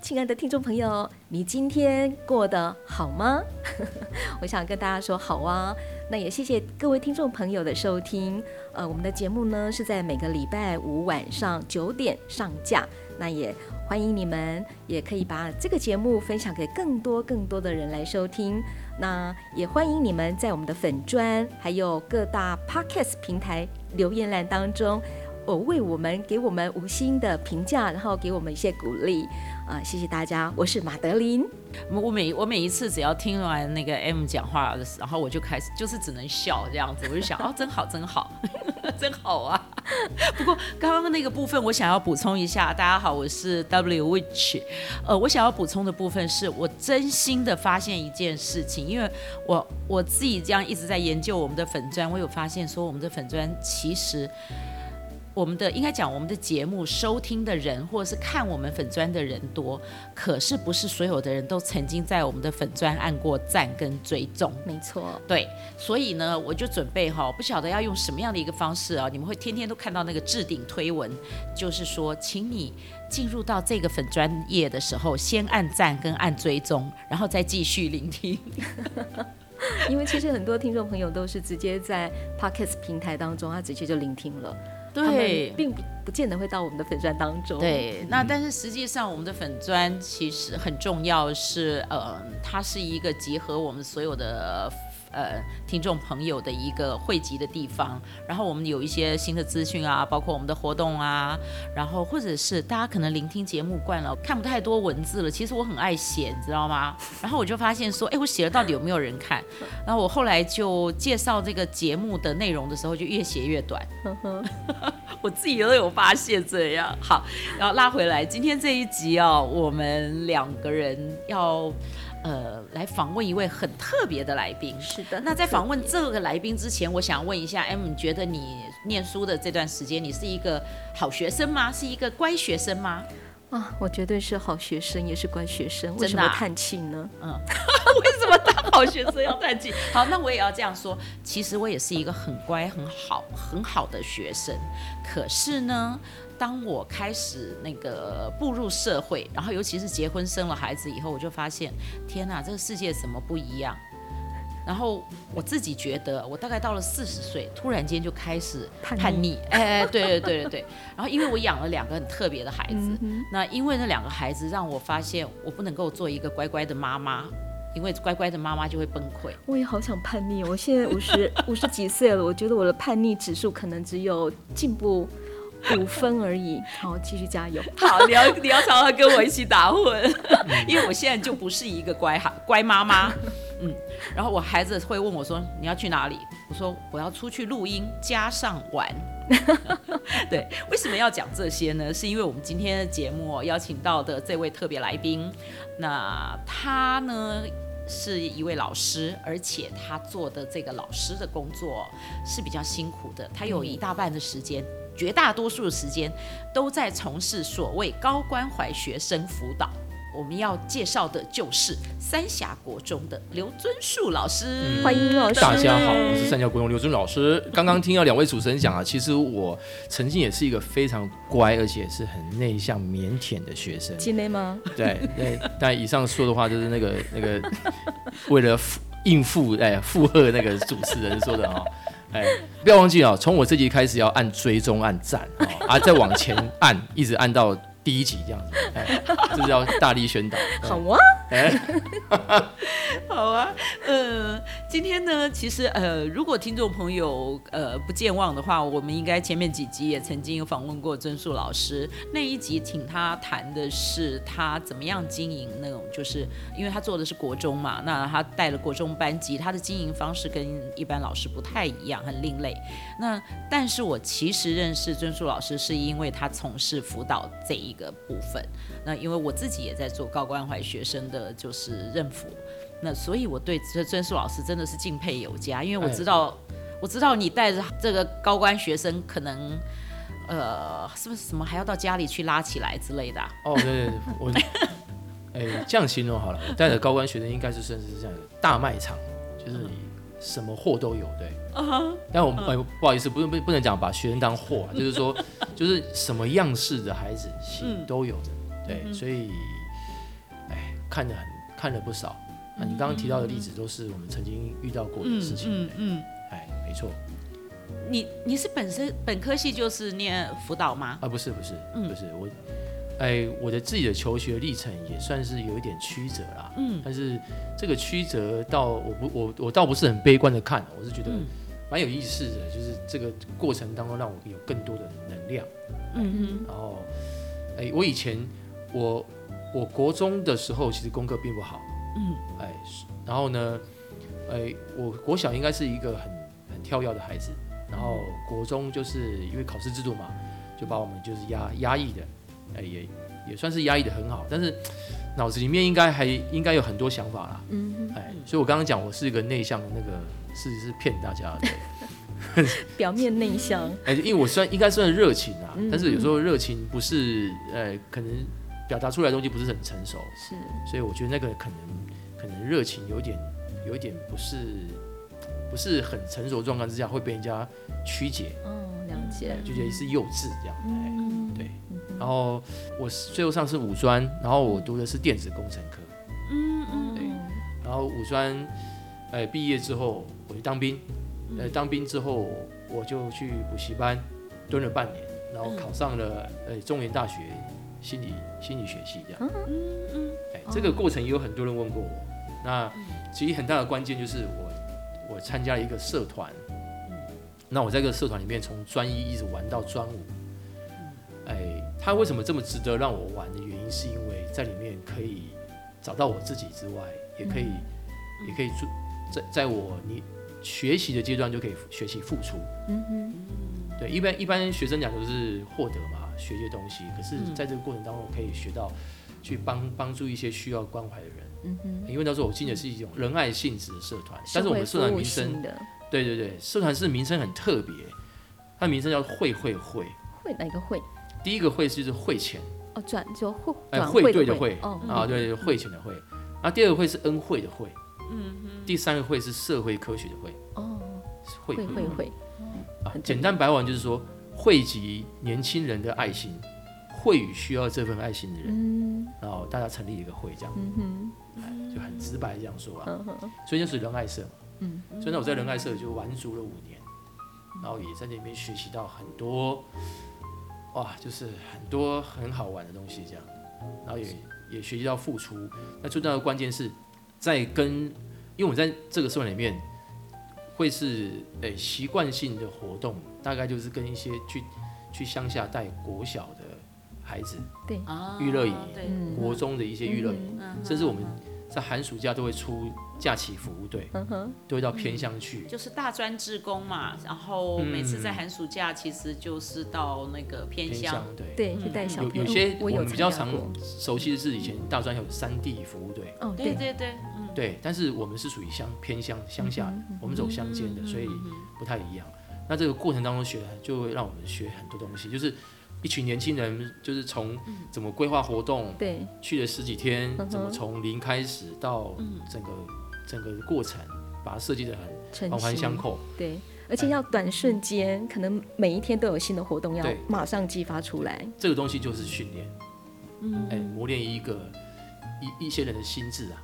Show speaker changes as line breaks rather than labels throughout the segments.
亲爱的听众朋友，你今天过得好吗？我想跟大家说好哇。那也谢谢各位听众朋友的收听。呃，我们的节目呢是在每个礼拜五晚上九点上架。那也欢迎你们，也可以把这个节目分享给更多更多的人来收听。那也欢迎你们在我们的粉专，还有各大 Podcast 平台留言栏当中。我，为我们给我们五星的评价，然后给我们一些鼓励，啊、谢谢大家，我是马德琳。
我每我每一次只要听完那个 M 讲话的时候，然后我就开始就是只能笑这样子，我就想哦，真好，真好，真好啊。不过刚刚那个部分，我想要补充一下，大家好，我是 W Witch。呃，我想要补充的部分是我真心的发现一件事情，因为我我自己这样一直在研究我们的粉砖，我有发现说我们的粉砖其实。我们的应该讲，我们的节目收听的人，或者是看我们粉专的人多，可是不是所有的人都曾经在我们的粉专按过赞跟追踪。
没错，
对，所以呢，我就准备哈，不晓得要用什么样的一个方式啊，你们会天天都看到那个置顶推文，就是说，请你进入到这个粉专页的时候，先按赞跟按追踪，然后再继续聆听。
因为其实很多听众朋友都是直接在 Podcast 平台当中，他直接就聆听了。对，并不不见得会到我们的粉砖当中。
对，那但是实际上我们的粉砖其实很重要是，是呃，它是一个集合我们所有的。呃，听众朋友的一个汇集的地方，然后我们有一些新的资讯啊，包括我们的活动啊，然后或者是大家可能聆听节目惯了，看不太多文字了。其实我很爱写，你知道吗？然后我就发现说，哎，我写了到底有没有人看？然后我后来就介绍这个节目的内容的时候，就越写越短。我自己都有发现这样。好，然后拉回来，今天这一集哦，我们两个人要。呃，来访问一位很特别的来宾。
是的，
那在访问这个来宾之前，我想问一下，M，你觉得你念书的这段时间，你是一个好学生吗？是一个乖学生吗？
啊，我绝对是好学生，也是乖学生。为什么叹气呢？
嗯，为什么当好学生要叹气？好，那我也要这样说。其实我也是一个很乖、很好、很好的学生。可是呢，当我开始那个步入社会，然后尤其是结婚生了孩子以后，我就发现，天哪，这个世界怎么不一样？然后我自己觉得，我大概到了四十岁，突然间就开始叛逆。哎，对对对对对。然后因为我养了两个很特别的孩子，嗯、那因为那两个孩子让我发现，我不能够做一个乖乖的妈妈，因为乖乖的妈妈就会崩溃。
我也好想叛逆，我现在五十五十几岁了，我觉得我的叛逆指数可能只有进步。五分而已，好，继续加油。
好，你要你要常常跟我一起打混，因为我现在就不是一个乖孩乖妈妈。嗯，然后我孩子会问我说：“你要去哪里？”我说：“我要出去录音，加上玩。”对，为什么要讲这些呢？是因为我们今天的节目邀请到的这位特别来宾，那他呢是一位老师，而且他做的这个老师的工作是比较辛苦的，他有一大半的时间。绝大多数的时间都在从事所谓高关怀学生辅导。我们要介绍的就是三峡国中的刘尊树老师，
欢迎老师。
大家好，我是三峡国中刘尊老师。刚刚听到两位主持人讲啊，其实我曾经也是一个非常乖，而且是很内向、腼腆的学生。
真的吗？
对对，但以上说的话就是那个那个为了应付哎附和那个主持人说的哈。哎，不要忘记啊！从我这集开始要按追踪、按赞 啊，再往前按，一直按到。第一集这样子，哎，这是要大力宣导。
好啊，
哎，
好啊，呃，今天呢，其实呃，如果听众朋友呃不健忘的话，我们应该前面几集也曾经有访问过尊树老师。那一集请他谈的是他怎么样经营那种，就是因为他做的是国中嘛，那他带了国中班级，他的经营方式跟一般老师不太一样，很另类。那但是我其实认识尊树老师，是因为他从事辅导这。一个部分，那因为我自己也在做高关怀学生的的就是认辅。那所以我对这尊硕老师真的是敬佩有加，因为我知道，哎、我知道你带着这个高官学生，可能呃，是不是什么还要到家里去拉起来之类的、啊？
哦，对对对，我哎这样形容好了，我带着高官学生应该是算是这样的大卖场，就是你什么货都有，对。Uh-huh, 但我们、uh-huh. 不好意思，不不不能讲把学生当货、啊，就是说，就是什么样式的孩子都有的，对，嗯、所以，哎，看的很看了不少。那、啊、你刚刚提到的例子都是我们曾经遇到过的事情，嗯嗯，哎，没错。
你你是本身本科系就是念辅导吗？
啊，不是不是，嗯、不是我。哎，我的自己的求学历程也算是有一点曲折啦。嗯，但是这个曲折到我不我我倒不是很悲观的看，我是觉得蛮有意思的，就是这个过程当中让我有更多的能量。嗯哼。然后，哎，我以前我我国中的时候其实功课并不好。嗯。哎，然后呢，哎，我国小应该是一个很很跳跃的孩子，然后国中就是因为考试制度嘛，就把我们就是压压抑的。哎，也也算是压抑的很好，但是脑子里面应该还应该有很多想法啦。嗯，哎，所以我刚刚讲我是一个内向的那个，事实是骗大家的。
表面内向。
哎，因为我算应该算热情啊，嗯，但是有时候热情不是，呃，可能表达出来的东西不是很成熟。是。所以我觉得那个可能可能热情有点有一点不是不是很成熟状况之下会被人家曲解。
嗯，了解。
就觉得是幼稚这样。嗯，对。然后我最后上是五专，然后我读的是电子工程科。嗯嗯，对。然后五专，哎，毕业之后我去当兵，呃，当兵之后我就去补习班蹲了半年，然后考上了呃中原大学心理心理学系这样。嗯嗯。哎，这个过程也有很多人问过我。那其实很大的关键就是我我参加了一个社团。那我在这个社团里面从专一一直玩到专五。哎。他为什么这么值得让我玩的原因，是因为在里面可以找到我自己之外，也可以，嗯、也可以做在在我你学习的阶段就可以学习付出。嗯哼，对，一般一般学生讲都是获得嘛，学些东西。可是在这个过程当中，我可以学到去帮帮助一些需要关怀的人。嗯哼，因为那时候我进的是一种仁爱性质的社团，但是我们社团名称，对对对，社团是名称很特别，它名称叫会会会。
会哪个会？
第一个会是就是汇钱
哦，转就会
哎汇兑的会哦啊对会钱的会，然后第二个会是恩惠的惠，嗯哼，第三个会是社会科学的会。哦，会会会啊，简单白话就是说汇集年轻人的爱心，会与需要这份爱心的人，嗯，然后大家成立一个会这样，嗯，就很直白这样说啊，所以就是仁爱社，嗯，所以那我在仁爱社就玩足了五年，然后也在那边学习到很多。哇，就是很多很好玩的东西，这样，然后也也学习到付出。那最重要的关键是在跟，因为我在这个社会里面会是诶习惯性的活动，大概就是跟一些去去乡下带国小的孩子，对，娱乐营，国中的一些娱乐营，甚至我们。在寒暑假都会出假期服务队，都会到偏乡去，
就是大专志工嘛。然后每次在寒暑假，其实就是到那个偏乡，
对。
对，去带小朋友。
有有些我们比较常熟悉的是以前大专有山地服务队，
哦，对。对对，
对。但是我们是属于乡偏乡乡下的，我们走乡间的，所以不太一样。那这个过程当中学，就会让我们学很多东西，就是。一群年轻人就是从怎么规划活动，对，去了十几天，怎么从零开始到整个整个过程，把它设计的很环环相扣，
对，而且要短瞬间，可能每一天都有新的活动要马上激发出来。
这个东西就是训练，嗯，哎，磨练一个一一些人的心智啊，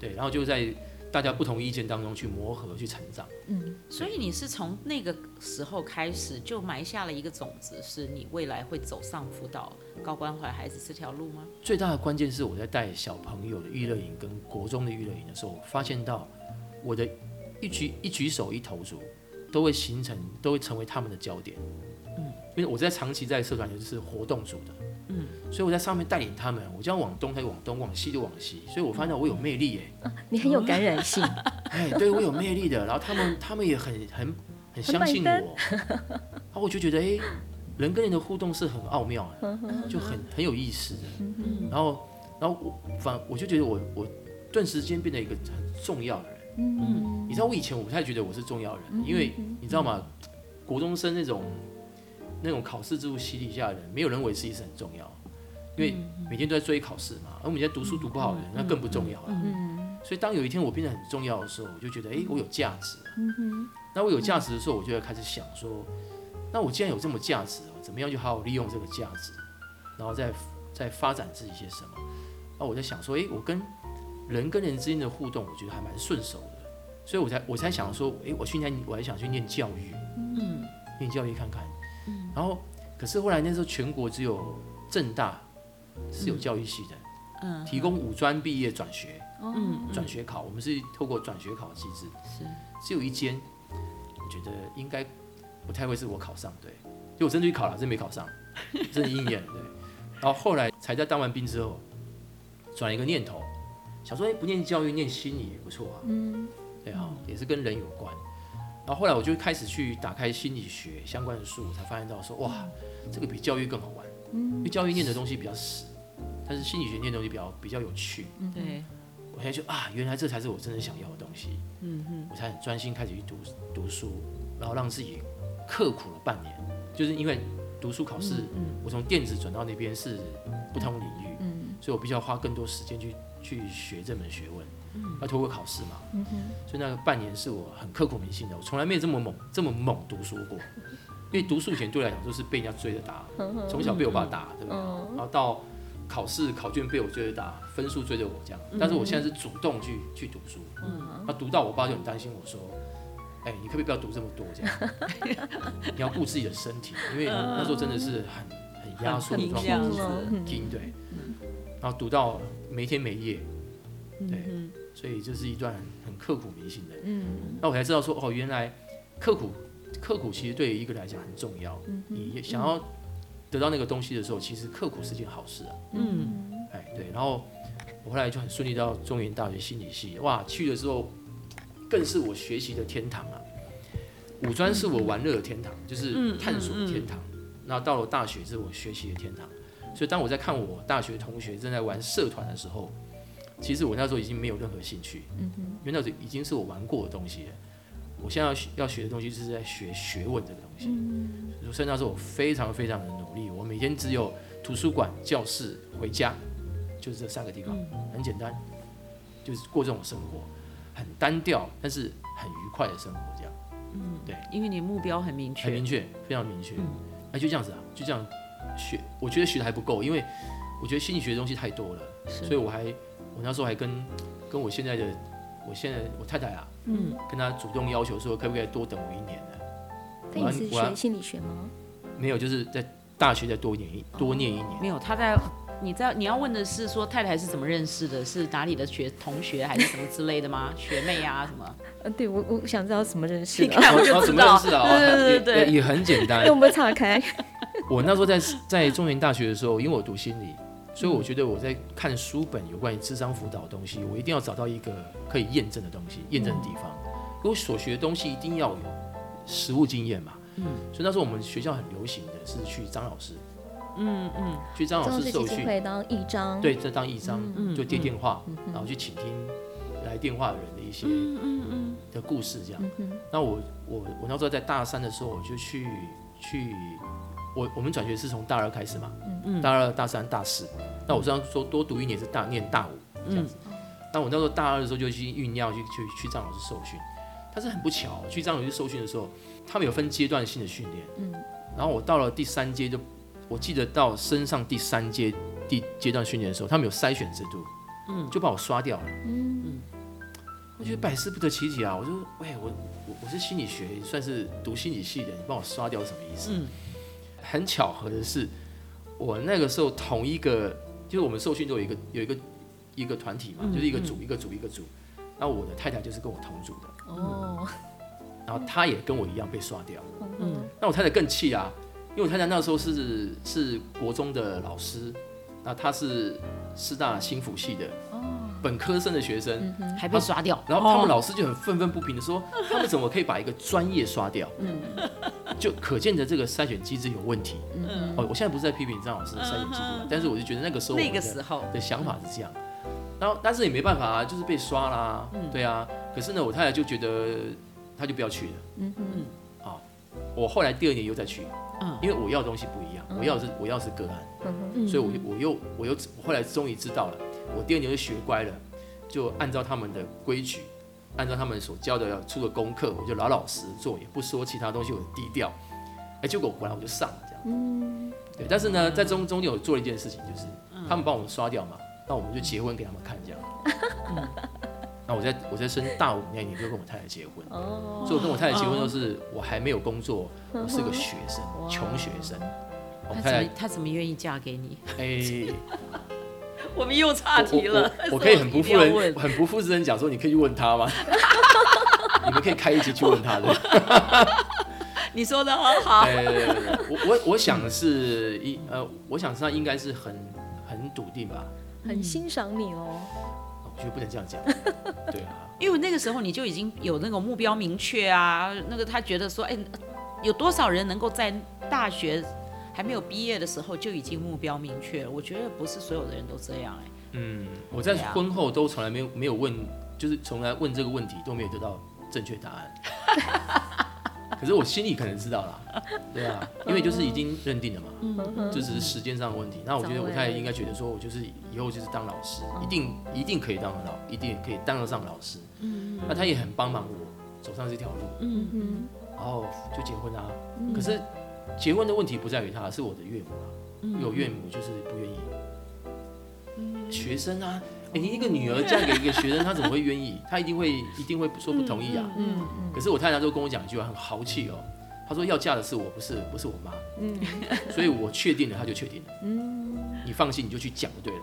对，然后就在。大家不同意见当中去磨合、去成长。
嗯，所以你是从那个时候开始就埋下了一个种子，是你未来会走上辅导高关怀孩子这条路吗？
最大的关键是我在带小朋友的娱乐营跟国中的娱乐营的时候，我发现到我的一举一举手一投足都会形成，都会成为他们的焦点。嗯，因为我在长期在社团就是活动组的。嗯，所以我在上面带领他们，我这样往东他就往东，往西就往西，所以我发现我有魅力哎、欸，
你很有感染性，
哎，对我有魅力的，然后他们他们也很很很相信我，然后我就觉得哎、欸，人跟人的互动是很奥妙的，就很很有意思的，然后然后我反我就觉得我我顿时间变得一个很重要的人。嗯，你知道我以前我不太觉得我是重要的人，因为你知道吗？国中生那种那种考试制度洗礼下的人，没有人认为自己是很重要，因为每天都在追考试嘛。而我们现在读书读不好的人，那更不重要了。所以当有一天我变得很重要的时候，我就觉得，哎，我有价值。那我有价值的时候，我就要开始想说，那我既然有这么价值，怎么样就好好利用这个价值，然后再再发展自己些什么？那我在想说，哎，我跟人跟人之间的互动，我觉得还蛮顺手的，所以我才我才想说，哎，我去年我还想去念教育，嗯，念教育看看，嗯，然后可是后来那时候全国只有正大是有教育系的，嗯，提供五专毕业转学，嗯，转学考，我们是透过转学考机制，是，只有一间，我觉得应该不太会是我考上，对，就我真的去考了，真没考上，真的应验了，对，然后后来才在当完兵之后，转一个念头。想说，哎，不念教育，念心理也不错啊。嗯，对啊，也是跟人有关。然后后来我就开始去打开心理学相关的书，我才发现到说，哇，这个比教育更好玩。嗯，因为教育念的东西比较死，但是心理学念的东西比较比较有趣。嗯，对。我现在就啊，原来这才是我真正想要的东西。嗯嗯，我才很专心开始去读读书，然后让自己刻苦了半年，就是因为读书考试，我从电子转到那边是不同领域，嗯，所以我必须要花更多时间去。去学这门学问，要通过考试嘛，嗯、哼。所以那个半年是我很刻苦铭心的，我从来没有这么猛、这么猛读书过。因为读书以前对我来讲都是被人家追着打，从小被我爸打，对不对？然后到考试考卷被我追着打，分数追着我这样。但是我现在是主动去去读书，那读到我爸就很担心我说：“哎、欸，你可不可以不要读这么多？这样，你要顾自己的身体，因为那时候真的是很很压缩的状况，紧对。”然后读到。没天没夜，对，所以这是一段很刻苦铭心的。嗯，那我才知道说，哦，原来刻苦，刻苦其实对于一个人来讲很重要。嗯、哼你想要得到那个东西的时候，其实刻苦是件好事啊。嗯，哎，对。然后我后来就很顺利到中原大学心理系，哇，去的时候更是我学习的天堂啊。五专是我玩乐的天堂，就是探索的天堂。那、嗯嗯嗯、到了大学是我学习的天堂。所以当我在看我大学同学正在玩社团的时候，其实我那时候已经没有任何兴趣，嗯哼，因为那时候已经是我玩过的东西了。我现在要学要学的东西就是在学学问这个东西。嗯，所以那时候我非常非常的努力，我每天只有图书馆、教室、回家，就是这三个地方，很简单，就是过这种生活，很单调，但是很愉快的生活，这样。嗯，对，
因为你目标很明确，
很明确，非常明确。嗯，哎，就这样子啊，就这样。学，我觉得学的还不够，因为我觉得心理学的东西太多了，所以我还我那时候还跟跟我现在的我现在我太太啊，嗯，跟她主动要求说，可不可以多等我一年呢？
那你是学心理学吗？
没有，就是在大学再多念一多念一年。
没有，他在你在你要问的是说太太是怎么认识的？是哪里的学同学还是什么之类的吗？学妹啊什么？
呃，对我我想知道怎么认识的。
你看我就知道，
对对对对，也很简单。
用 我们岔开。
我那时候在在中原大学的时候，因为我读心理，所以我觉得我在看书本有关于智商辅导的东西，我一定要找到一个可以验证的东西，验证的地方。因为我所学的东西一定要有实物经验嘛。嗯。所以那时候我们学校很流行的是去张老师，嗯嗯，去张老师受训，
会当义张，
对，这当义张，就接电话，然后去倾听来电话的人的一些嗯嗯的故事这样。那我我我那时候在大三的时候，我就去去。我我们转学是从大二开始嘛，嗯、大二、大三、大四。那我这样说多读一年是大念大五这样子。那、嗯、我那时候大二的时候就去酝酿去去去张老师受训，但是很不巧，去张老师受训的时候，他们有分阶段性的训练。嗯、然后我到了第三阶就，我记得到升上第三阶第阶段训练的时候，他们有筛选制度，嗯、就把我刷掉了。嗯嗯、我觉得百思不得其解啊！我说，喂，我我我是心理学，算是读心理系的，你帮我刷掉什么意思？嗯很巧合的是，我那个时候同一个，就是我们受训都有一个有一个一个团体嘛，嗯、就是一个组、嗯、一个组一个组。那我的太太就是跟我同组的。哦，然后她也跟我一样被刷掉。嗯，那我太太更气啊，因为我太太那时候是是国中的老师，那她是师大新辅系的本科生的学生，
还被刷掉。
然后他们老师就很愤愤不平的说，他们怎么可以把一个专业刷掉？嗯。就可见的这个筛选机制有问题。
嗯，
哦，我现在不是在批评张老师的筛选机制，但是我就觉得那个时候
那个时候
的想法是这样。然后，但是也没办法啊，就是被刷啦，对啊。可是呢，我太太就觉得，她就不要去了。嗯嗯。好，我后来第二年又再去，嗯，因为我要的东西不一样，我要的是我要的是个案，嗯，所以我就我又我又后来终于知道了，我第二年就学乖了，就按照他们的规矩，按照他们所教的要出的功课，我就老老实实做，也不说其他东西，我低调。哎，结果果然我就上了这样。嗯。对，但是呢，在中中间我做了一件事情，就是他们帮我们刷掉嘛。那我们就结婚给他们看，这样。嗯那我在我在升大五那年就跟我太太结婚。哦。所以我跟我太太结婚都是我还没有工作，我是个学生，穷学生。
我太太她怎么愿意嫁给你？
哎，
我们又岔题了。
我 可以很不负责很不负责任讲说，你可以去问他吗？你们可以开一集去问他的。
你说的很好。
对对对，我我我想的是一呃，我想是他应该是很很笃定吧。
很欣赏你哦，
我觉得不能这样讲，对啊，
因为那个时候你就已经有那种目标明确啊，那个他觉得说，哎，有多少人能够在大学还没有毕业的时候就已经目标明确了？我觉得不是所有的人都这样哎。
嗯，我在婚后都从来没有没有问，就是从来问这个问题都没有得到正确答案。可是我心里可能知道了，对啊，因为就是已经认定了嘛，就只是时间上的问题。那我觉得我太太应该觉得说，我就是以后就是当老师，一定一定可以当得到，一定可以当得上老师。那他也很帮忙我走上这条路。嗯嗯。然后就结婚啊。可是结婚的问题不在于他，是我的岳母啊。因为我岳母就是不愿意。学生啊。欸、你一个女儿嫁给一个学生，他怎么会愿意？他一定会一定会说不同意啊。嗯、可是我太太就跟我讲一句话，很豪气哦。她说要嫁的是我，不是不是我妈。嗯。所以我确定了，她就确定了。嗯。你放心，你就去讲就对了。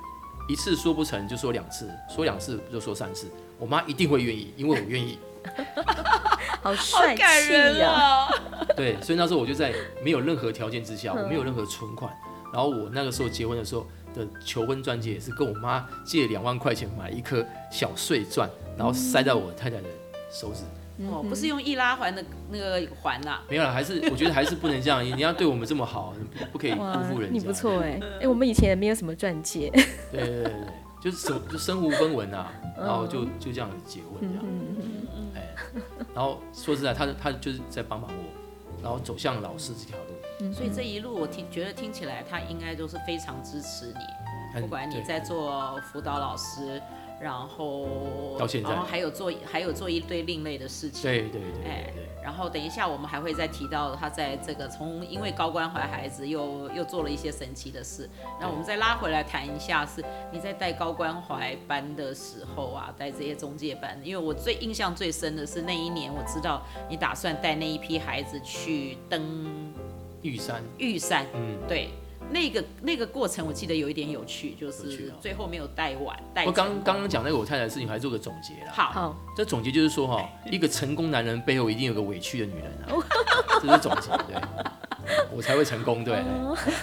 一次说不成就说两次，说两次就说三次。我妈一定会愿意，因为我愿意。
好帅气呀！
对，所以那时候我就在没有任何条件之下，我没有任何存款，然后我那个时候结婚的时候。的求婚钻戒也是跟我妈借两万块钱买一颗小碎钻，然后塞在我太太的手指。
哦，不是用易拉环的那个环呐？
没有了，还是我觉得还是不能这样。你要对我们这么好，不可以辜负人家。
你不错哎，哎，我们以前也没有什么钻戒。
对 对对，就是身就身无分文啊，然后就就这样子结婚这样。哎，然后说实在，他他就是在帮忙我，然后走向老师这条路。
所以这一路我听觉得听起来他应该都是非常支持你，不管你在做辅导老师，然后
到现在，
然后还有做还有做一堆另类的事情，
对对对，哎，
然后等一下我们还会再提到他在这个从因为高关怀孩子又又做了一些神奇的事，那我们再拉回来谈一下是你在带高关怀班的时候啊，带这些中介班，因为我最印象最深的是那一年我知道你打算带那一批孩子去登。
玉山，
玉山，嗯，对，那个那个过程我记得有一点有趣，就是最后没有带完。带我
刚刚刚讲那个我太太的事情，还做个总结啦。
好，好，
这总结就是说哈，一个成功男人背后一定有个委屈的女人啊，这是总结，对，我才会成功，对。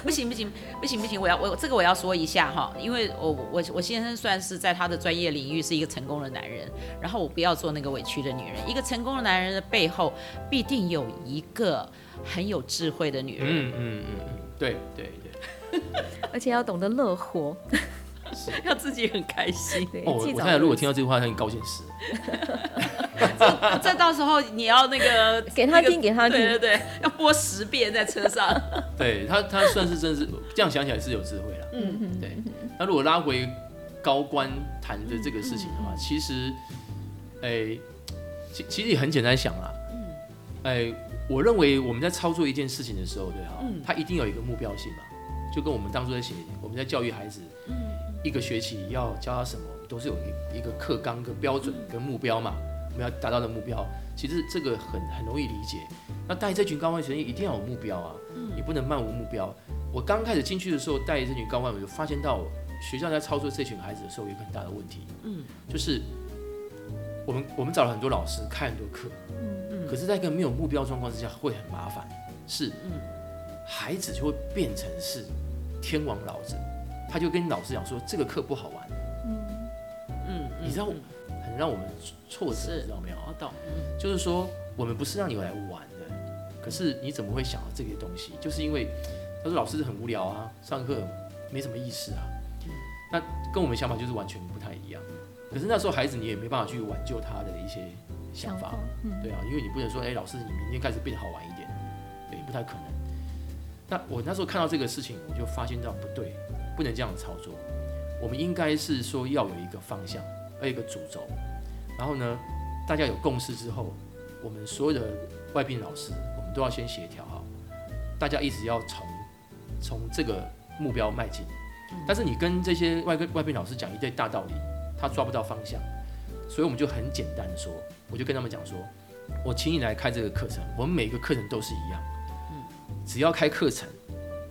不行不行不行不行，我要我这个我要说一下哈，因为我我我先生算是在他的专业领域是一个成功的男人，然后我不要做那个委屈的女人。一个成功的男人的背后必定有一个。很有智慧的女人，嗯嗯
嗯嗯，对对对，
而且要懂得乐活，
要自己很开心。
哦，我太太如果听到这句话，她很高兴死。
这到时候你要那个
给他听，给他听，
对对对，要播十遍在车上。
对他，他算是真是这样想起来是有智慧了。嗯嗯，对。那如果拉回高官谈的这个事情的话，其实，哎，其其实也很简单想啊，哎。我认为我们在操作一件事情的时候，对哈，它一定有一个目标性嘛，就跟我们当初在写，我们在教育孩子，一个学期要教他什么，都是有一一个课纲、跟标准、跟目标嘛，我们要达到的目标。其实这个很很容易理解。那带这群高关学生一定要有目标啊，你不能漫无目标。我刚开始进去的时候带这群高关，我就发现到学校在操作这群孩子的时候有一个很大的问题，嗯，就是我们我们找了很多老师开很多课，嗯可是，在一个没有目标状况之下，会很麻烦。是，孩子就会变成是天王老子，他就跟老师讲说这个课不好玩。嗯嗯，你知道，很让我们挫折，你知道没有？
我懂。
就是说，我们不是让你来玩的，可是你怎么会想到这些东西？就是因为他说老师很无聊啊，上课没什么意思啊。那跟我们想法就是完全不太一样。可是那时候孩子你也没办法去挽救他的一些想法，嗯、对啊，因为你不能说，哎、欸，老师你明天开始变得好玩一点，对，不太可能。那我那时候看到这个事情，我就发现到不对，不能这样操作。我们应该是说要有一个方向，要有一个主轴，然后呢，大家有共识之后，我们所有的外聘老师，我们都要先协调好，大家一直要从从这个目标迈进。但是你跟这些外跟外聘老师讲一堆大道理，他抓不到方向，所以我们就很简单的说，我就跟他们讲说，我请你来开这个课程，我们每个课程都是一样，嗯，只要开课程，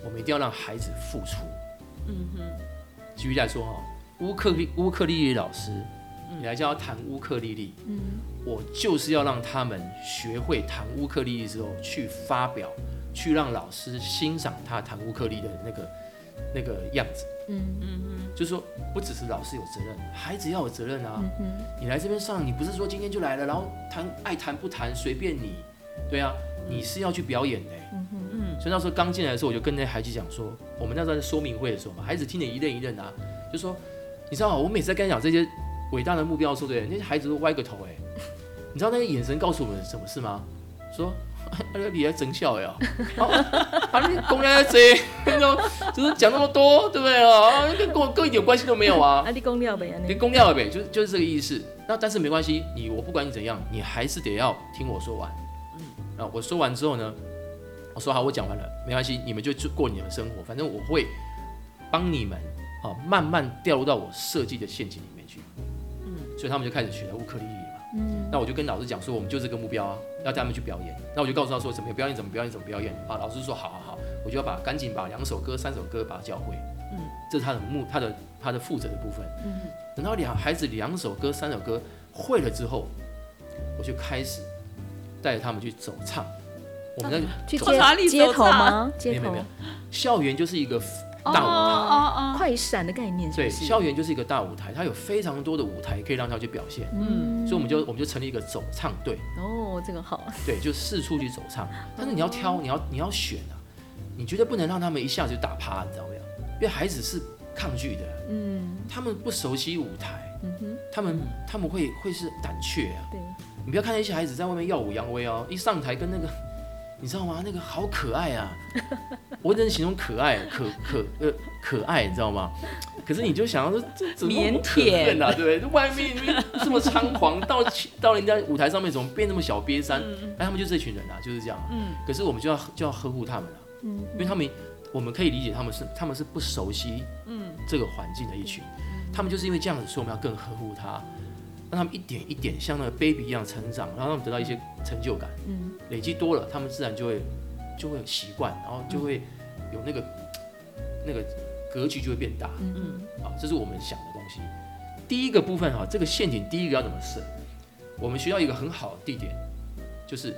我们一定要让孩子付出，嗯哼。举例来说哈，乌克丽乌克丽丽老师，你来教他弹乌克丽丽，嗯，我就是要让他们学会弹乌克丽丽之后去发表，去让老师欣赏他弹乌克丽的那个那个样子，嗯嗯嗯，就是说不只是老师有责任，孩子要有责任啊。嗯，你来这边上，你不是说今天就来了，然后弹爱弹不弹随便你，对啊，你是要去表演的。嗯嗯，所以那时候刚进来的时候，我就跟那孩子讲说，我们那时候在说明会的时候嘛，孩子听得一愣一愣啊，就说，你知道我每次在跟他讲这些伟大的目标的时候，对，那些孩子都歪个头哎，你知道那个眼神告诉我们什么事吗？说。阿你还真笑呀！啊，你公聊在这，你说就是讲那么多，对不对啊？跟跟我跟一点关系都没有啊！啊，你公聊呗，你公聊呗，就就是这个意思。那但是没关系，你我不管你怎样，你还是得要听我说完。嗯，啊，我说完之后呢，我说好，我讲完了，没关系，你们就过你们生活，反正我会帮你们啊，慢慢掉入到我设计的陷阱里面去。嗯，所以他们就开始学了乌克丽丽。嗯，那我就跟老师讲说，我们就这个目标啊，要带他们去表演。那我就告诉他说，怎么表演，怎么表演，怎么表演啊。老师说，好好好，我就要把赶紧把两首歌、三首歌把它教会。嗯，这是他的目，他的他的负责的部分。嗯，等到两孩子两首歌、三首歌会了之后，我就开始带着他们去走唱。我们在
去街街头吗？街头，没有没有，
校园就是一个。大舞台，哦
哦、快闪的概念
对，校园就是一个大舞台，它有非常多的舞台可以让他去表现，嗯，所以我们就我们就成立一个走唱队，
哦，这个好，
对，就四处去走唱，但是你要挑，你要你要选啊，你绝对不能让他们一下子就打趴，你知道没有？因为孩子是抗拒的，嗯，他们不熟悉舞台，嗯哼，他们他们会会是胆怯啊，对，你不要看那些孩子在外面耀武扬威哦，一上台跟那个。你知道吗？那个好可爱啊！我只能形容可爱，可可呃可爱，你知道吗？可是你就想要说这怎么那么可爱啊？对不对？外面这么猖狂，到 到人家舞台上面怎么变那么小瘪三？哎，他们就这群人啊，就是这样。嗯。可是我们就要就要呵护他们了。嗯。因为他们我们可以理解他们是他们是不熟悉嗯这个环境的一群，他们就是因为这样子，所以我们要更呵护他。让他们一点一点像那个 baby 一样成长，然后让他们得到一些成就感。嗯，累积多了，他们自然就会就会习惯，然后就会有那个、嗯、那个格局就会变大。嗯嗯，好，这是我们想的东西。第一个部分哈，这个陷阱第一个要怎么设？我们需要一个很好的地点，就是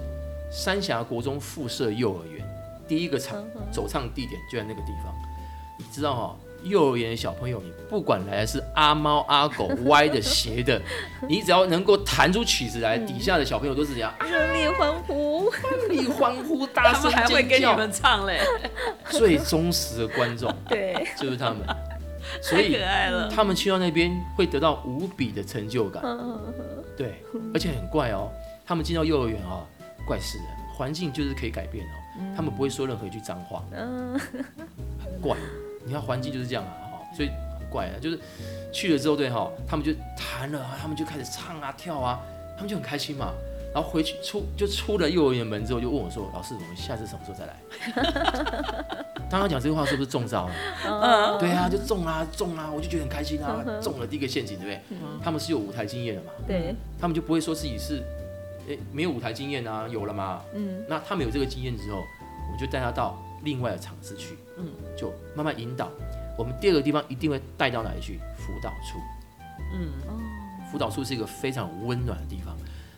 三峡国中附设幼儿园，第一个场走唱地点就在那个地方。你知道哈？幼儿园的小朋友，你不管来的是阿猫阿狗、歪的、斜的，你只要能够弹出曲子来，底下的小朋友都是这样
热烈欢呼，
热烈欢呼，大声尖叫，
还会跟你们唱嘞。
最忠实的观众，
对，
就是他们，所以。他们去到那边会得到无比的成就感，对，而且很怪哦。他们进到幼儿园啊，怪事的，环境就是可以改变哦。他们不会说任何一句脏话，嗯，很怪。你看环境就是这样啊，哈，所以很怪啊，就是去了之后，对哈，他们就弹了，他们就开始唱啊跳啊，他们就很开心嘛。然后回去出就出了幼儿园门之后，就问我说：“老师，我们下次什么时候再来？” 刚刚讲这句话是不是中招了？嗯，对啊，就中啊中啊，我就觉得很开心啊，中了第一个陷阱，对不对？他们是有舞台经验的嘛，对，他们就不会说自己是诶没有舞台经验啊，有了嘛，嗯，那他们有这个经验之后，我们就带他到。另外的场次去，嗯，就慢慢引导。我们第二个地方一定会带到哪里去？辅导处，嗯，辅导处是一个非常温暖的地方。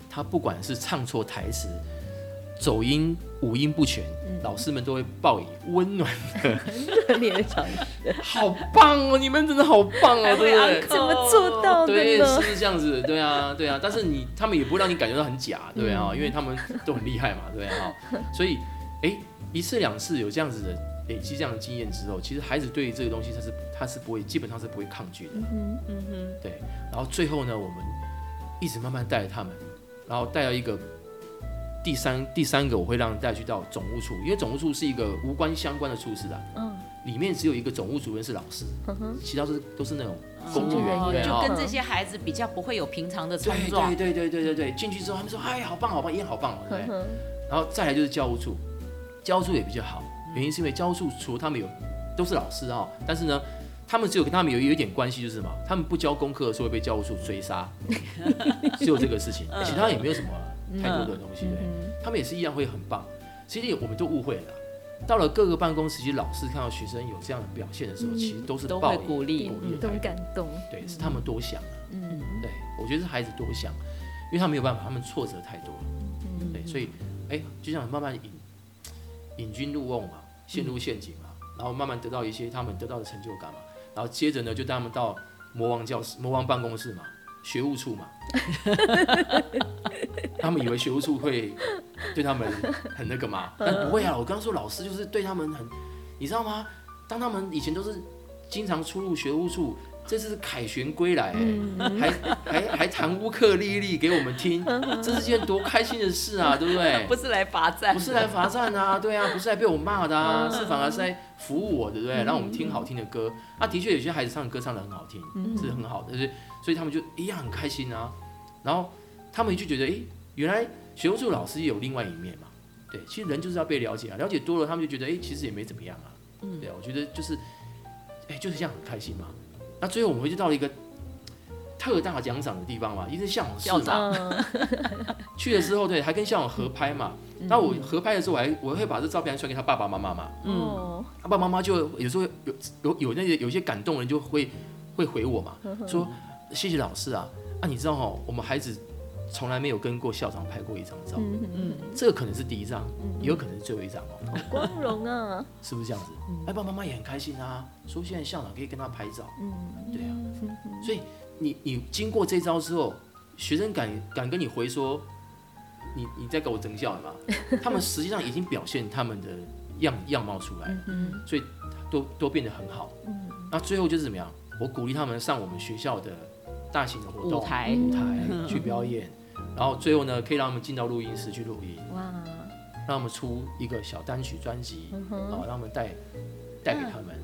他不管是唱错台词，走音、五音不全，老师们都会报以温暖的、
热烈的掌声。
好棒哦！你们真的好棒哦，对不对？
怎么做到的呢？
对，是不是这样子？对啊，对啊。但是你他们也不会让你感觉到很假，对啊，因为他们都很厉害嘛，对啊。所以，哎，一次两次有这样子的累积这样的经验之后，其实孩子对于这个东西他是他是不会，基本上是不会抗拒的。嗯哼，嗯哼，对。然后最后呢，我们一直慢慢带着他们，然后带到一个。第三第三个我会让带去到总务处，因为总务处是一个无关相关的处室的，嗯，里面只有一个总务主任是老师，嗯、其他都是都是那种公务人员，
就跟这些孩子比较不会有平常的冲撞。
对对对对对对，进去之后他们说哎好棒好棒，也好棒，对不对？然后再来就是教务处，教务处也比较好，原因是因为教务处除了他们有都是老师啊，但是呢，他们只有跟他们有有一点关系就是什么，他们不交功课的时候会被教务处追杀，只有这个事情，其他也没有什么。太多的东西，对，他们也是一样会很棒。其实我们都误会了，到了各个办公室，其实老师看到学生有这样的表现的时候，其实都是
都会鼓励、
都感动。
对，是他们多想了。嗯，对，我觉得是孩子多想，因为他没有办法，他们挫折太多了。嗯，对，所以，哎，就这样慢慢引引君入瓮嘛，陷入陷阱嘛，然后慢慢得到一些他们得到的成就感嘛，然后接着呢，就带他们到魔王教室、魔王办公室嘛。学务处嘛，他们以为学务处会对他们很那个嘛，但不会啊。我刚刚说老师就是对他们很，你知道吗？当他们以前都是经常出入学务处，这次是凯旋归来，还还还弹乌克丽丽给我们听，这是件多开心的事啊，对不对？
不是来罚站，
不是来罚站啊，对啊，不是来被我骂的啊，是反而是来服务我的，对不对？让我们听好听的歌。啊，的确有些孩子唱的歌唱的很好听，是很好的，就是。所以他们就一样很开心啊，然后他们就觉得，哎，原来学务处老师也有另外一面嘛。对，其实人就是要被了解啊，了解多了，他们就觉得，哎，其实也没怎么样啊。对啊，我觉得就是，哎，就是这样很开心嘛。那最后我们就到了一个特大奖赏的地方嘛，一个校长室。校长 去了之后，对，还跟向长合拍嘛。那我合拍的时候，我还我会把这照片传给他爸爸妈妈嘛。嗯，他爸爸妈妈就有时候有有有那些有些感动人就会会回我嘛，说。谢谢老师啊啊！你知道哈，我们孩子从来没有跟过校长拍过一张照，嗯嗯，这个可能是第一张，也有可能是最后一张哦。
好光荣啊！
是不是这样子？哎，爸爸妈妈也很开心啊，说现在校长可以跟他拍照，嗯，对啊，所以你你经过这招之后，学生敢敢跟你回说，你你在给我增效嘛？他们实际上已经表现他们的样样貌出来，嗯，所以都都变得很好，嗯，那最后就是怎么样？我鼓励他们上我们学校的。大型的活动，舞台舞台去表演，然后最后呢，可以让他们进到录音室去录音，哇，让他们出一个小单曲专辑，啊，让他们带带给他们。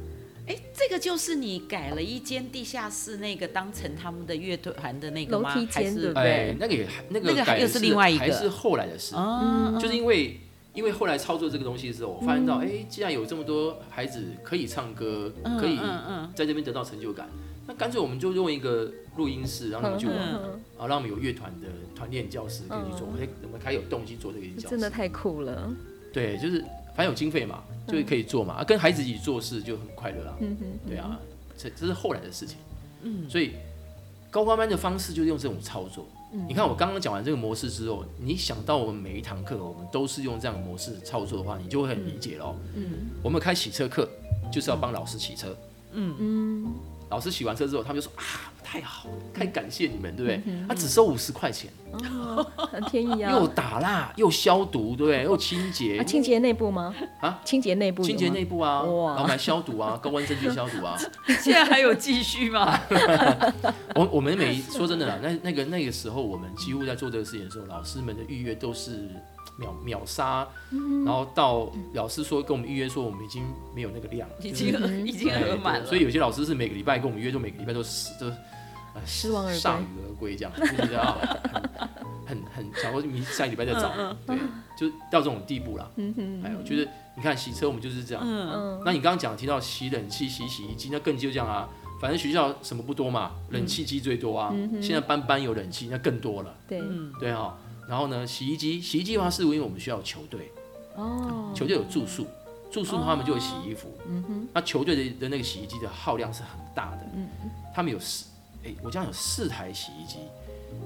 哎，这个就是你改了一间地下室，那个当成他们的乐团的那个吗？还是
哎，那个也那个改又是另外一个，还是后来的事。就是因为因为后来操作这个东西的时候，我发现到，哎，既然有这么多孩子可以唱歌，可以在这边得到成就感。那干脆我们就用一个录音室，让他们去玩，啊，让我们有乐团的团练教室可以去做，哎，我们还有动机做这个教室，
真的太酷了。
对，就是反正有经费嘛，就可以做嘛，啊，跟孩子一起做事就很快乐啊。嗯对啊，这这是后来的事情。嗯，所以高光班的方式就是用这种操作。你看我刚刚讲完这个模式之后，你想到我们每一堂课我们都是用这样的模式操作的话，你就会很理解喽。嗯，我们开洗车课就是要帮老师洗车。嗯嗯。老师洗完车之后，他们就说啊，太好了，太感谢你们，对不对？他只收五十块钱，
很便宜啊。
又打蜡，又消毒，对不对？又清洁。
清洁内部吗？
啊，
清洁内部。
清洁内部啊，哇然后还消毒啊，高温真菌消毒啊。
现在还有继续吗？
我我们每说真的啦，那那个那个时候，我们几乎在做这个事情的时候，老师们的预约都是。秒秒杀，然后到老师说跟我们预约说我们已经没有那个量，
已经已经额满了。
所以有些老师是每个礼拜跟我们约，就每个礼拜都失都
失望而归，
鎩羽而归这样，就是啊，很很想说明下礼拜再找，对，就到这种地步了。还有，就是你看洗车我们就是这样，那你刚刚讲提到洗冷气、洗洗衣机，那更就这样啊。反正学校什么不多嘛，冷气机最多啊。现在班班有冷气，那更多了。对，对哈。然后呢，洗衣机，洗衣机的话是因为我们需要球队，哦，球队有住宿，住宿他们就会洗衣服，嗯哼，那球队的的那个洗衣机的耗量是很大的，嗯，他们有四，哎，我家有四台洗衣机，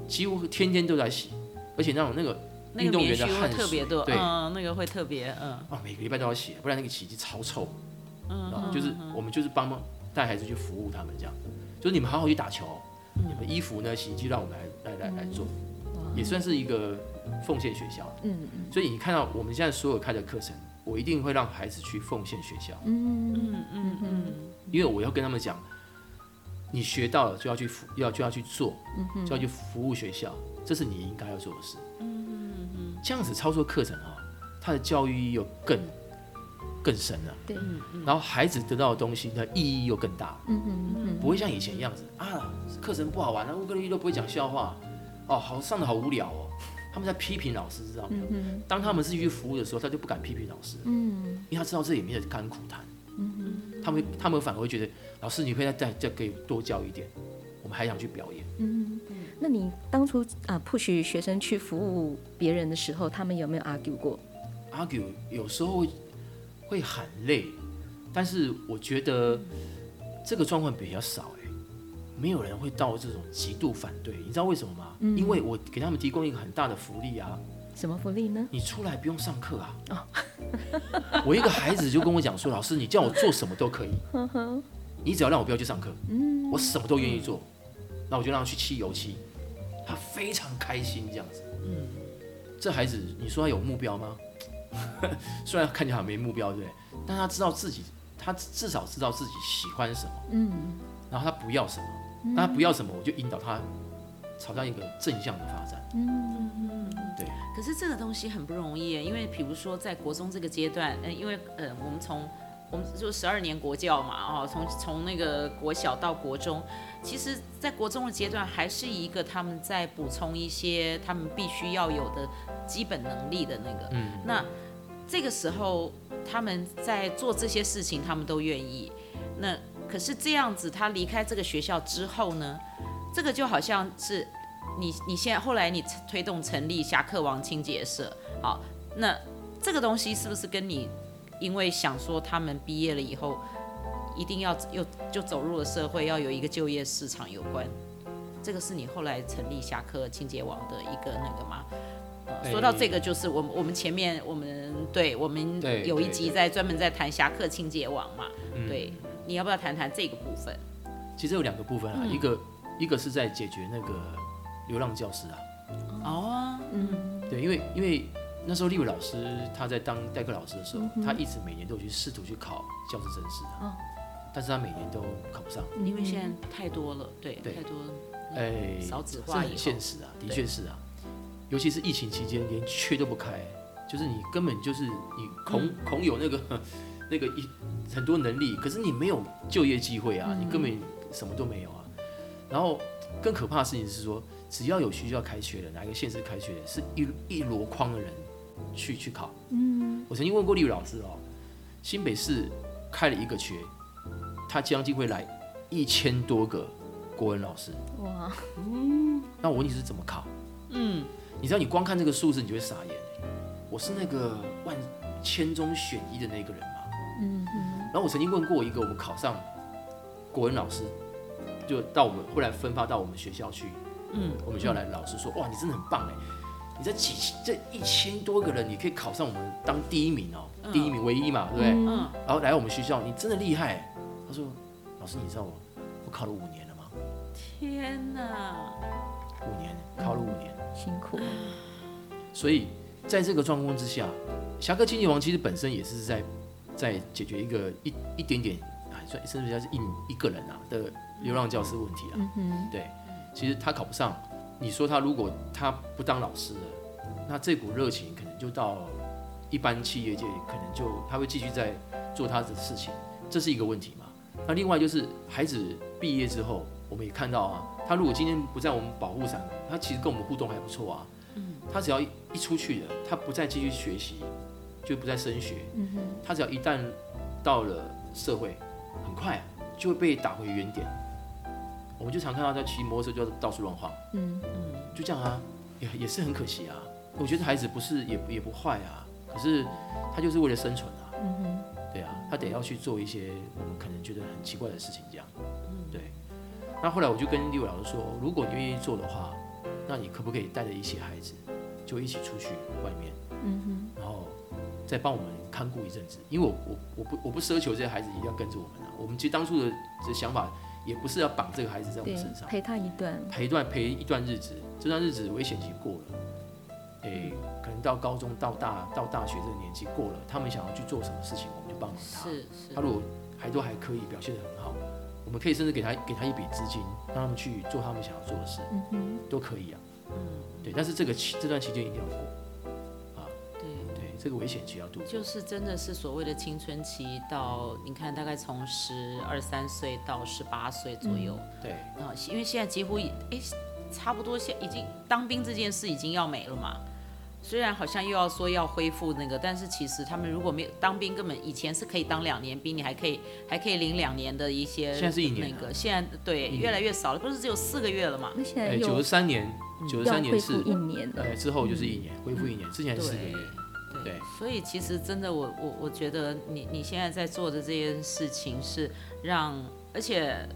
几乎天天都在洗，而且那种那个
那个棉絮会特别多，
对，
嗯，那个会特别，嗯，
啊，每个礼拜都要洗，不然那个洗衣机超臭，嗯，就是我们就是帮忙带孩子去服务他们这样，就是你们好好去打球，你们衣服呢洗衣机让我们来来来来做，也算是一个奉献学校，嗯嗯，所以你看到我们现在所有开的课程，我一定会让孩子去奉献学校，嗯嗯嗯嗯，因为我要跟他们讲，你学到了就要去服，要就要去做，就要去服务学校。这是你应该要做的事。嗯嗯，这样子操作课程啊，它的教育意义又更更深了。对，然后孩子得到的东西，它意义又更大。嗯嗯，不会像以前一样子啊，课程不好玩，了乌克丽丽都不会讲笑话，哦，好上的好无聊哦。他们在批评老师，知道没有？当他们是去服务的时候，他就不敢批评老师。嗯，因为他知道这里面的甘苦谈。嗯嗯，他们他们反而会觉得，老师你可以再再再给多教一点，我们还想去表演。嗯。
那你当初啊 push 学生去服务别人的时候，他们有没有 argue 过
？argue 有时候会会喊累，但是我觉得这个状况比较少哎，没有人会到这种极度反对。你知道为什么吗？嗯、因为我给他们提供一个很大的福利啊。
什么福利呢？
你出来不用上课啊。哦、我一个孩子就跟我讲说，老师你叫我做什么都可以，你只要让我不要去上课，嗯、我什么都愿意做。那我就让他去漆油漆。他非常开心这样子，嗯，这孩子你说他有目标吗？虽然看起来没目标，对，但他知道自己，他至少知道自己喜欢什么，嗯，然后他不要什么，那他不要什么，我就引导他朝向一个正向的发展，嗯嗯，对。
可是这个东西很不容易，因为比如说在国中这个阶段，嗯，因为呃，我们从我们就十二年国教嘛，哦，从从那个国小到国中。其实，在国中的阶段，还是一个他们在补充一些他们必须要有的基本能力的那个。嗯。那这个时候，他们在做这些事情，他们都愿意。那可是这样子，他离开这个学校之后呢？这个就好像是你，你现在后来你推动成立侠客王清洁社，好，那这个东西是不是跟你因为想说他们毕业了以后？一定要又就走入了社会，要有一个就业市场有关，这个是你后来成立侠客清洁网的一个那个吗？呃、说到这个，就是我们我们前面我们对我们有一集在专门在谈侠客清洁网嘛，对，对，你要不要谈谈这个部分？
其实有两个部分啊，嗯、一个一个是在解决那个流浪教师啊。
哦，嗯，
对，因为因为那时候立伟老师他在当代课老师的时候，嗯、他一直每年都去试图去考教师证试啊。哦但是他每年都考不上，
因为现在太多了，对，对太多了，哎，少子化
很现实啊，的确是啊，尤其是疫情期间，连缺都不开，就是你根本就是你恐恐有那个那个一很多能力，可是你没有就业机会啊，你根本什么都没有啊。然后更可怕的事情是说，只要有学校开学的，哪一个县市开学的，是一一箩筐的人去去考。嗯，我曾经问过立宇老师哦，新北市开了一个缺。他将近会来一千多个国文老师哇，嗯，那我问你是怎么考？嗯，你知道你光看这个数字你就会傻眼，我是那个万千中选一的那个人吗？嗯嗯。然后我曾经问过一个我们考上国文老师，就到我们后来分发到我们学校去，嗯，我们学校来的老师说，哇，你真的很棒哎，你这几这一千多个人，你可以考上我们当第一名哦，第一名唯一嘛，对不对？嗯。然后来我们学校，你真的厉害。他说：“老师，你知道我我考了五年了吗？
天哪，
五年考了五年，
辛苦。
所以在这个状况之下，侠客经济王其实本身也是在在解决一个一一点点啊，算甚至叫是一一个人啊的流浪教师问题啊。嗯、对，其实他考不上，你说他如果他不当老师了，那这股热情可能就到一般企业界，可能就他会继续在做他的事情，这是一个问题嘛。”那另外就是孩子毕业之后，我们也看到啊，他如果今天不在我们保护伞，他其实跟我们互动还不错啊。嗯。他只要一出去了，他不再继续学习，就不再升学。他只要一旦到了社会，很快就会被打回原点。我们就常看到他骑摩托车就到处乱晃。嗯嗯。就这样啊，也也是很可惜啊。我觉得孩子不是也也不坏啊，可是他就是为了生存啊。嗯哼。对啊，他得要去做一些我们可能觉得很奇怪的事情，这样。对。那后来我就跟立伟老师说，如果你愿意做的话，那你可不可以带着一些孩子，就就一起出去外面，
嗯哼，
然后再帮我们看顾一阵子。因为我我我不我不奢求这些孩子一定要跟着我们啊。我们其实当初的这想法也不是要绑这个孩子在我们身上，
陪他一段，
陪一段陪一段日子。这段日子危险期过了，诶，可能到高中到大到大学这个年纪过了，他们想要去做什么事情，我们就帮忙他。
是是。
他如果还都还可以表现得很好，我们可以甚至给他给他一笔资金，让他们去做他们想要做的事，
嗯哼，
都可以啊。嗯，对。但是这个期这段期间一定要过这个危险期要度过。
就是真的是所谓的青春期到你看大概从十二三岁到十八岁左右。
嗯、对。
啊，因为现在几乎哎差不多现已经当兵这件事已经要没了嘛。虽然好像又要说要恢复那个，但是其实他们如果没有当兵，根本以前是可以当两年兵，你还可以还可以领两年的一些。
现在是一年。
那个现在对越来越少了，不是只有四个月了嘛？
那现在
九十三年，九十三年是
一年的，
呃，之后就是一年，恢复一年，之前是四个月。对。
所以其实真的，我我我觉得你你现在在做的这件事情是让，而且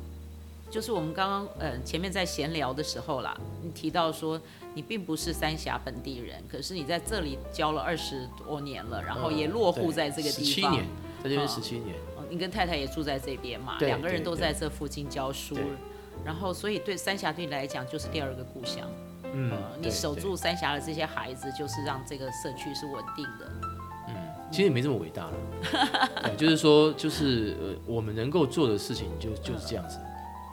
就是我们刚刚呃前面在闲聊的时候啦，你提到说。你并不是三峡本地人，可是你在这里教了二十多年了，然后也落户在这个地方。十七
年，在这边十七年。
哦，你跟太太也住在这边嘛？两个人都在这附近教书，然后所以对三峡对你来讲就是第二个故乡。
嗯，
你守住三峡的这些孩子，就是让这个社区是稳定的。
嗯，其实也没这么伟大了。对，就是说，就是呃，我们能够做的事情就就是这样子。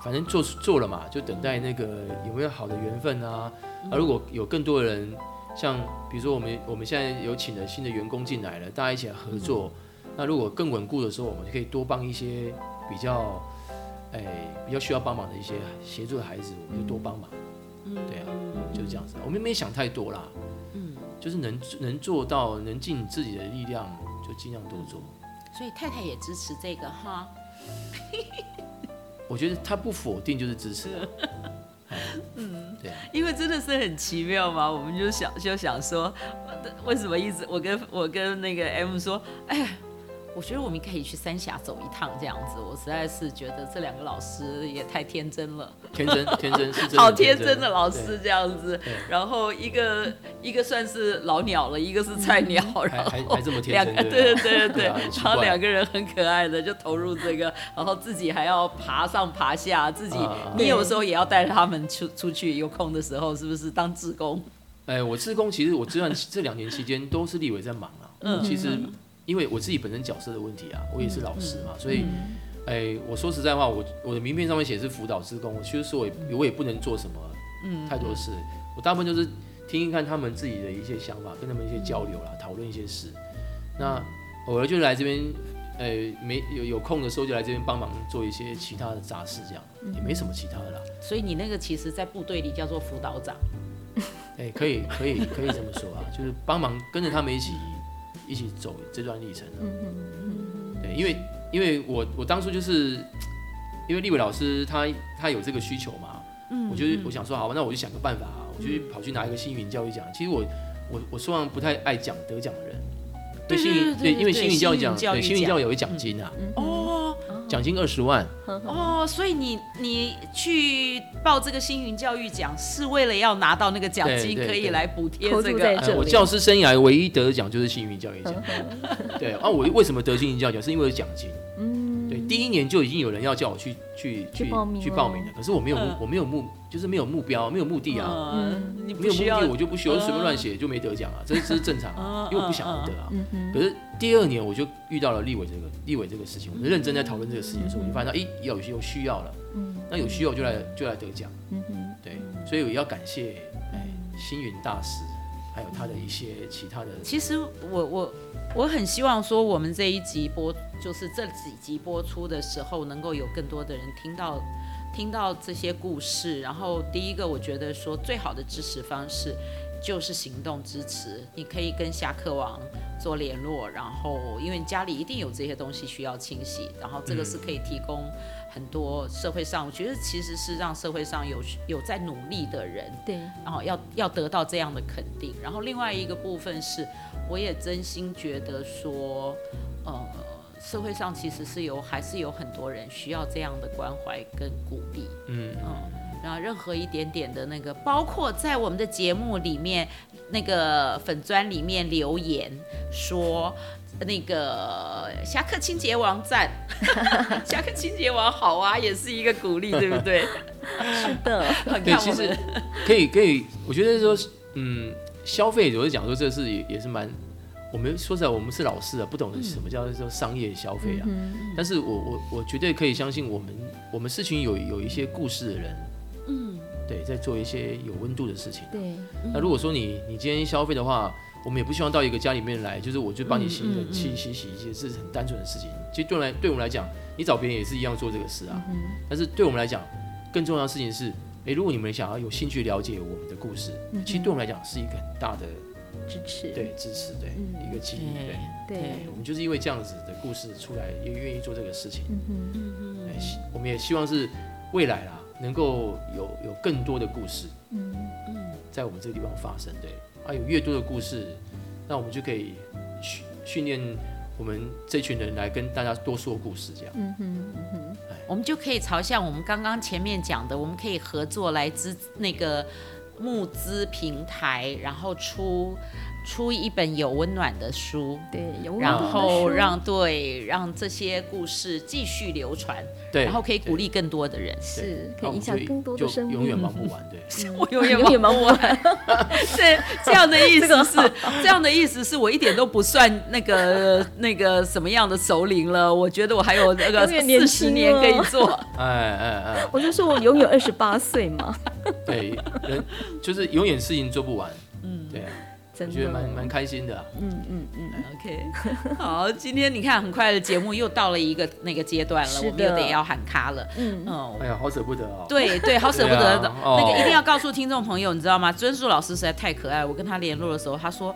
反正做做了嘛，就等待那个有没有好的缘分啊。啊，如果有更多的人，像比如说我们我们现在有请了新的员工进来了，大家一起来合作。那如果更稳固的时候，我们就可以多帮一些比较，哎，比较需要帮忙的一些协助的孩子，我们就多帮忙。嗯，对啊，就是这样子。我们没想太多啦。嗯，就是能能做到，能尽自己的力量，就尽量多做。
所以太太也支持这个哈。
我觉得他不否定就是支持，
嗯，对，因为真的是很奇妙嘛，我们就想就想说，为什么一直我跟我跟那个 M 说，哎。我觉得我们可以去三峡走一趟，这样子，我实在是觉得这两个老师也太天真了，
天真天真是真的，
好天真的老师这样子。然后一个一个算是老鸟了，一个是菜鸟，然后
还还这么天真，
对对对对，然后两个人很可爱的就投入这个，然后自己还要爬上爬下，自己你有时候也要带着他们出出去，有空的时候是不是当志工？
哎，我志工其实我这段这两年期间都是立伟在忙啊，嗯，其实。因为我自己本身角色的问题啊，我也是老师嘛，所以，哎，我说实在话，我我的名片上面写是辅导职工，其实我也我也不能做什么太多事，我大部分就是听一看他们自己的一些想法，跟他们一些交流啦，讨论一些事。那偶尔就来这边，哎，没有有空的时候就来这边帮忙做一些其他的杂事，这样也没什么其他的啦。
所以你那个其实，在部队里叫做辅导长。
哎，可以可以可以这么说啊，就是帮忙跟着他们一起。一起走这段历程，嗯对，因为因为我我当初就是因为立伟老师他他有这个需求嘛，我就我想说好吧，那我就想个办法，我就跑去拿一个星云教育奖。其实我我我虽然不太爱讲得奖的人，对星云对，因为星云教育奖对星云教育有一奖金啊，哦。奖金二十万
哦，所以你你去报这个星云教育奖，是为了要拿到那个奖金，可以来补贴这个。
我教师生涯唯一得奖就是星云教育奖。对啊，我为什么得星云教育奖？是因为有奖金。第一年就已经有人要叫我去去去去报名了，可是我没有我没有目，就是没有目标，没有目的啊。嗯，没有目的，我就不学，我随便乱写就没得奖啊，这是这是正常啊，因为我不想得啊。可是第二年我就遇到了立委这个立委这个事情，我们认真在讨论这个事情的时候，我就发现到，哎，有有需要了。嗯，那有需要就来就来得奖。嗯，对，所以我要感谢哎星云大师，还有他的一些其他的。
其实我我我很希望说，我们这一集播就是这几集播出的时候，能够有更多的人听到。听到这些故事，然后第一个，我觉得说最好的支持方式就是行动支持。你可以跟侠客王做联络，然后因为家里一定有这些东西需要清洗，然后这个是可以提供很多社会上，我觉得其实是让社会上有有在努力的人，对，然后要要得到这样的肯定。然后另外一个部分是，我也真心觉得说，呃。社会上其实是有，还是有很多人需要这样的关怀跟鼓励。嗯嗯，然后任何一点点的那个，包括在我们的节目里面那个粉砖里面留言说那个侠客清洁王赞，侠客清洁王好啊，也是一个鼓励，对不对？
是的，
对，其实可以可以，我觉得说，嗯，消费有的讲说这是也也是蛮。我们说实在，我们是老师啊，不懂得什么叫做商业消费啊。嗯、但是我我我绝对可以相信，我们我们事情有有一些故事的人，嗯，对，在做一些有温度的事情、啊。对。那如果说你你今天消费的话，我们也不希望到一个家里面来，就是我就帮你洗冷气、洗洗衣机，这是很单纯的事情。其实对来对我们来讲，你找别人也是一样做这个事啊。嗯、但是对我们来讲，更重要的事情是，哎，如果你们想要有兴趣了解我们的故事，嗯、其实对我们来讲是一个很大的。
支持
对支持对、嗯、一个记忆对
对，
对，我们就是因为这样子的故事出来，也愿意做这个事情。嗯嗯嗯哼，我们也希望是未来啦，能够有有更多的故事，嗯嗯，在我们这个地方发生。对，啊，有越多的故事，那我们就可以训训练我们这群人来跟大家多说故事，这样。嗯哼嗯
哼，我们就可以朝向我们刚刚前面讲的，我们可以合作来资那个。募资平台，然后出出一本有温暖的书，
对，有温暖，
然后让对让这些故事继续流传，
对，
然后可以鼓励更多的人，
是可以影响更多的生命，
永远忙不完，对，
我永远忙不完，对，这样的意思是，这样的意思是我一点都不算那个 那个什么样的首领了，我觉得我还有那个四十年可以做，
哎哎哎，
我就说我永远二十八岁嘛，
对，人就是永远事情做不完，嗯，对啊。我觉得蛮蛮开心的，嗯嗯嗯
，OK，好，今天你看很快的节目又到了一个那个阶段了，我们又得要喊卡了，嗯。
嗯，哎呀，好舍不得哦，
对对，好舍不得。的，那个一定要告诉听众朋友，你知道吗？尊树老师实在太可爱，我跟他联络的时候，他说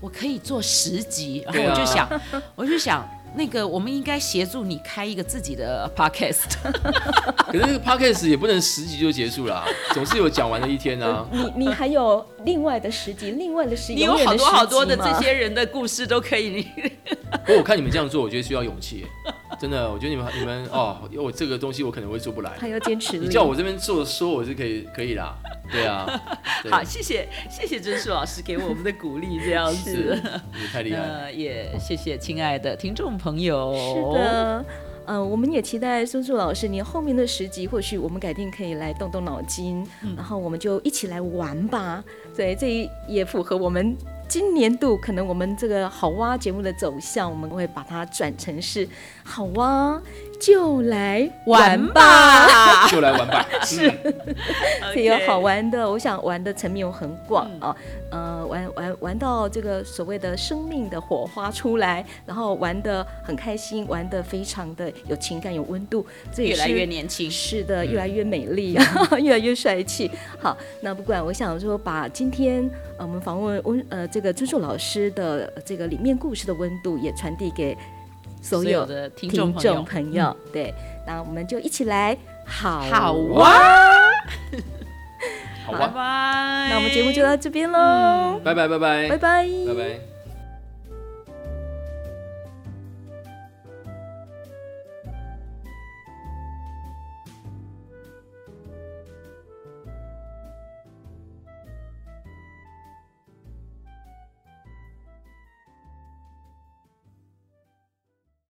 我可以做十集，然后我就想，我就想。那个，我们应该协助你开一个自己的 podcast。
可是那个 podcast 也不能十集就结束了，总是有讲完的一天啊。
你你还有另外的十集，另外的十集，
你有好多好多的这些人的故事都可以。
不过我看你们这样做，我觉得需要勇气。真的，我觉得你们你们哦，因为我这个东西我可能会做不来，
还要坚持。
你叫我这边做说，我是可以可以啦，对啊。对
好，谢谢谢谢尊树老师给我们的鼓励，这样子，
你太厉害了。
也谢谢亲爱的听众朋友。
是的，嗯、呃，我们也期待孙树老师，您后面的十集，或许我们改天可以来动动脑筋，嗯、然后我们就一起来玩吧。对，这也符合我们。今年度可能我们这个好哇节目的走向，我们会把它转成是好哇就来玩吧，
就来玩吧，
是，也有好玩的。我想玩的层面有很广啊，呃，玩玩玩到这个所谓的生命的火花出来，然后玩的很开心，玩的非常的有情感、有温度，这也是
越来越年轻，
是的，越来越美丽，越来越帅气。好，那不管我想说，把今天呃我们访问温呃。这个尊树老师的这个里面故事的温度也传递给所有的听众朋友。朋友嗯、对，那我们就一起来好
好哇，
好哇，
拜拜。
那我们节目就到这边喽，
拜拜拜拜。
拜拜。
拜拜。